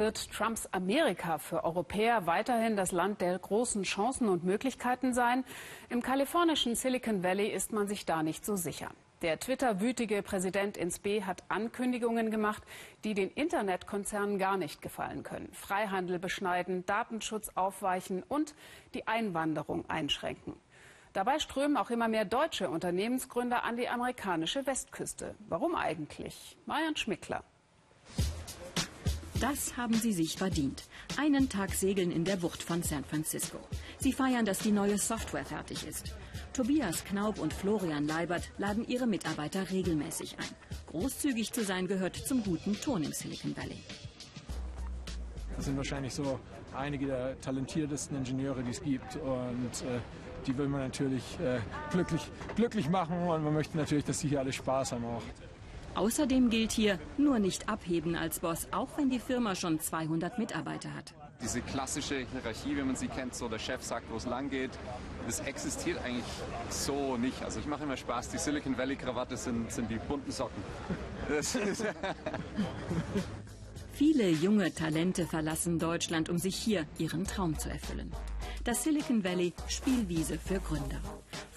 Wird Trumps Amerika für Europäer weiterhin das Land der großen Chancen und Möglichkeiten sein? Im kalifornischen Silicon Valley ist man sich da nicht so sicher. Der Twitter-wütige Präsident ins B hat Ankündigungen gemacht, die den Internetkonzernen gar nicht gefallen können. Freihandel beschneiden, Datenschutz aufweichen und die Einwanderung einschränken. Dabei strömen auch immer mehr deutsche Unternehmensgründer an die amerikanische Westküste. Warum eigentlich? Marian Schmickler. Das haben sie sich verdient. Einen Tag segeln in der Bucht von San Francisco. Sie feiern, dass die neue Software fertig ist. Tobias Knaub und Florian Leibert laden ihre Mitarbeiter regelmäßig ein. Großzügig zu sein gehört zum guten Ton im Silicon Valley. Das sind wahrscheinlich so einige der talentiertesten Ingenieure, die es gibt. Und äh, die will man natürlich äh, glücklich, glücklich machen und man möchte natürlich, dass sie hier alle Spaß haben auch. Außerdem gilt hier nur nicht abheben als Boss, auch wenn die Firma schon 200 Mitarbeiter hat. Diese klassische Hierarchie, wie man sie kennt, so der Chef sagt, wo es lang geht, das existiert eigentlich so nicht. Also ich mache immer Spaß, die Silicon Valley Krawatte sind, sind die bunten Socken. Viele junge Talente verlassen Deutschland, um sich hier ihren Traum zu erfüllen. Das Silicon Valley Spielwiese für Gründer.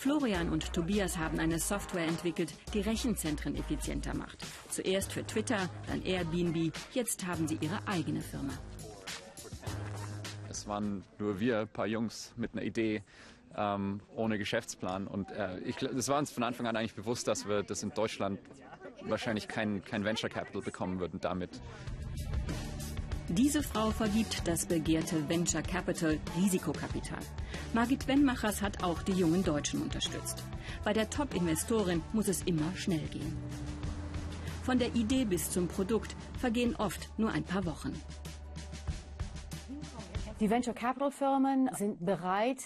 Florian und Tobias haben eine Software entwickelt, die Rechenzentren effizienter macht. Zuerst für Twitter, dann Airbnb, jetzt haben sie ihre eigene Firma. Es waren nur wir, ein paar Jungs mit einer Idee, ähm, ohne Geschäftsplan. Und äh, ich, war uns von Anfang an eigentlich bewusst, dass wir das in Deutschland wahrscheinlich kein, kein Venture Capital bekommen würden damit. Diese Frau vergibt das begehrte Venture Capital Risikokapital. Margit Wennmachers hat auch die jungen Deutschen unterstützt. Bei der Top-Investorin muss es immer schnell gehen. Von der Idee bis zum Produkt vergehen oft nur ein paar Wochen. Die Venture Capital Firmen sind bereit,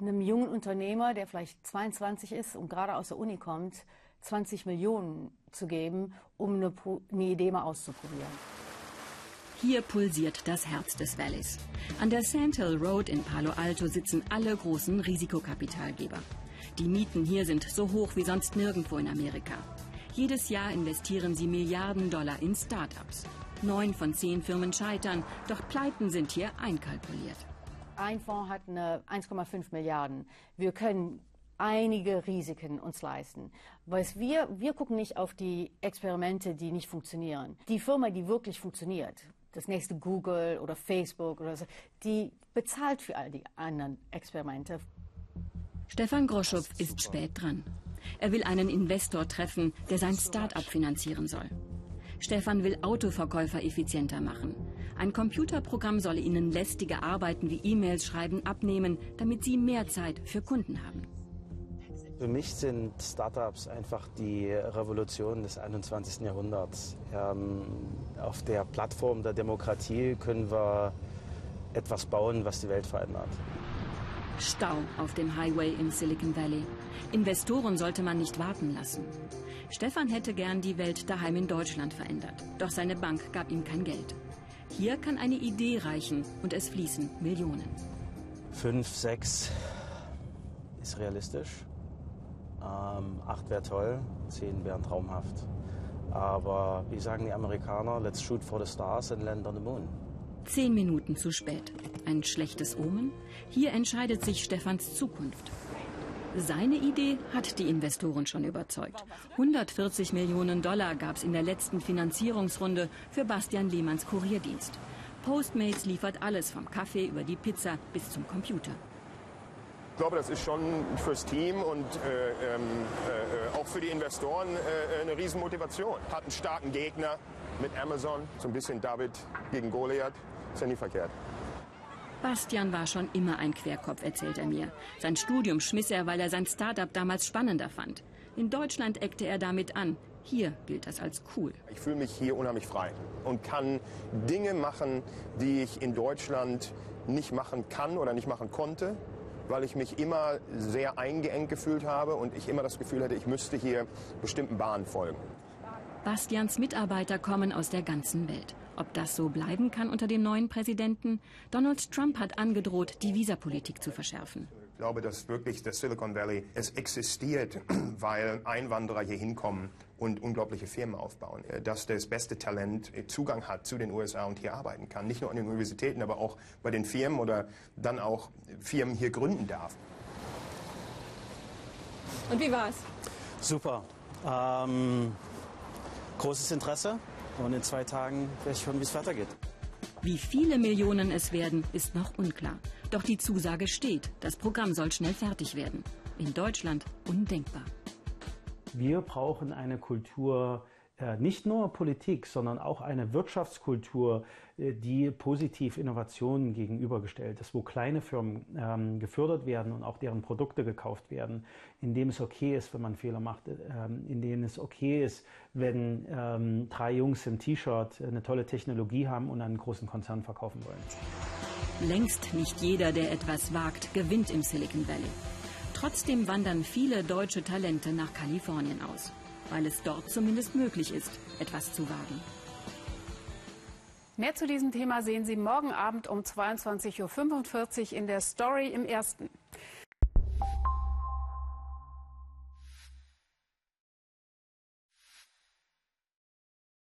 einem jungen Unternehmer, der vielleicht 22 ist und gerade aus der Uni kommt, 20 Millionen zu geben, um eine, eine Idee mal auszuprobieren. Hier pulsiert das Herz des Valleys. An der Sand Hill Road in Palo Alto sitzen alle großen Risikokapitalgeber. Die Mieten hier sind so hoch wie sonst nirgendwo in Amerika. Jedes Jahr investieren sie Milliarden Dollar in Start-ups. Neun von zehn Firmen scheitern, doch Pleiten sind hier einkalkuliert. Ein Fonds hat eine 1,5 Milliarden. Wir können einige Risiken uns leisten. Was wir, wir gucken nicht auf die Experimente, die nicht funktionieren. Die Firma, die wirklich funktioniert, das nächste Google oder Facebook oder so, die bezahlt für all die anderen Experimente. Stefan Groschow ist spät dran. Er will einen Investor treffen, der sein Start-up finanzieren soll. Stefan will Autoverkäufer effizienter machen. Ein Computerprogramm soll ihnen lästige Arbeiten wie E-Mails schreiben abnehmen, damit sie mehr Zeit für Kunden haben. Für mich sind Startups einfach die Revolution des 21. Jahrhunderts. Ähm, auf der Plattform der Demokratie können wir etwas bauen, was die Welt verändert. Stau auf dem Highway im Silicon Valley. Investoren sollte man nicht warten lassen. Stefan hätte gern die Welt daheim in Deutschland verändert, doch seine Bank gab ihm kein Geld. Hier kann eine Idee reichen und es fließen Millionen. Fünf, sechs ist realistisch. Ähm, acht wäre toll, zehn wären traumhaft. Aber wie sagen die Amerikaner, let's shoot for the stars and land on the moon. Zehn Minuten zu spät. Ein schlechtes Omen? Hier entscheidet sich Stefans Zukunft. Seine Idee hat die Investoren schon überzeugt. 140 Millionen Dollar gab es in der letzten Finanzierungsrunde für Bastian Lehmanns Kurierdienst. Postmates liefert alles vom Kaffee über die Pizza bis zum Computer. Ich glaube, das ist schon fürs Team und äh, ähm, äh, auch für die Investoren äh, eine Riesenmotivation. Hat einen starken Gegner mit Amazon, so ein bisschen David gegen Goliath, ist ja nie verkehrt. Bastian war schon immer ein Querkopf, erzählt er mir. Sein Studium schmiss er, weil er sein Startup damals spannender fand. In Deutschland eckte er damit an. Hier gilt das als cool. Ich fühle mich hier unheimlich frei und kann Dinge machen, die ich in Deutschland nicht machen kann oder nicht machen konnte weil ich mich immer sehr eingeengt gefühlt habe und ich immer das Gefühl hatte, ich müsste hier bestimmten Bahnen folgen. Bastians Mitarbeiter kommen aus der ganzen Welt. Ob das so bleiben kann unter dem neuen Präsidenten? Donald Trump hat angedroht, die Visapolitik zu verschärfen. Glaube, dass wirklich das Silicon Valley, es existiert, weil Einwanderer hier hinkommen und unglaubliche Firmen aufbauen. Äh, dass das beste Talent äh, Zugang hat zu den USA und hier arbeiten kann. Nicht nur an den Universitäten, aber auch bei den Firmen oder dann auch Firmen hier gründen darf. Und wie war's? Super. Ähm, großes Interesse und in zwei Tagen werde ich hören, wie es weitergeht. Wie viele Millionen es werden, ist noch unklar. Doch die Zusage steht, das Programm soll schnell fertig werden. In Deutschland undenkbar. Wir brauchen eine Kultur, nicht nur Politik, sondern auch eine Wirtschaftskultur, äh, die positiv Innovationen gegenübergestellt ist, wo kleine Firmen ähm, gefördert werden und auch deren Produkte gekauft werden, in dem es okay ist, wenn man Fehler macht, ähm, in denen es okay ist, wenn ähm, drei Jungs im T-Shirt eine tolle Technologie haben und einen großen Konzern verkaufen wollen. Längst nicht jeder, der etwas wagt, gewinnt im Silicon Valley. Trotzdem wandern viele deutsche Talente nach Kalifornien aus weil es dort zumindest möglich ist, etwas zu wagen. Mehr zu diesem Thema sehen Sie morgen Abend um 22.45 Uhr in der Story im Ersten.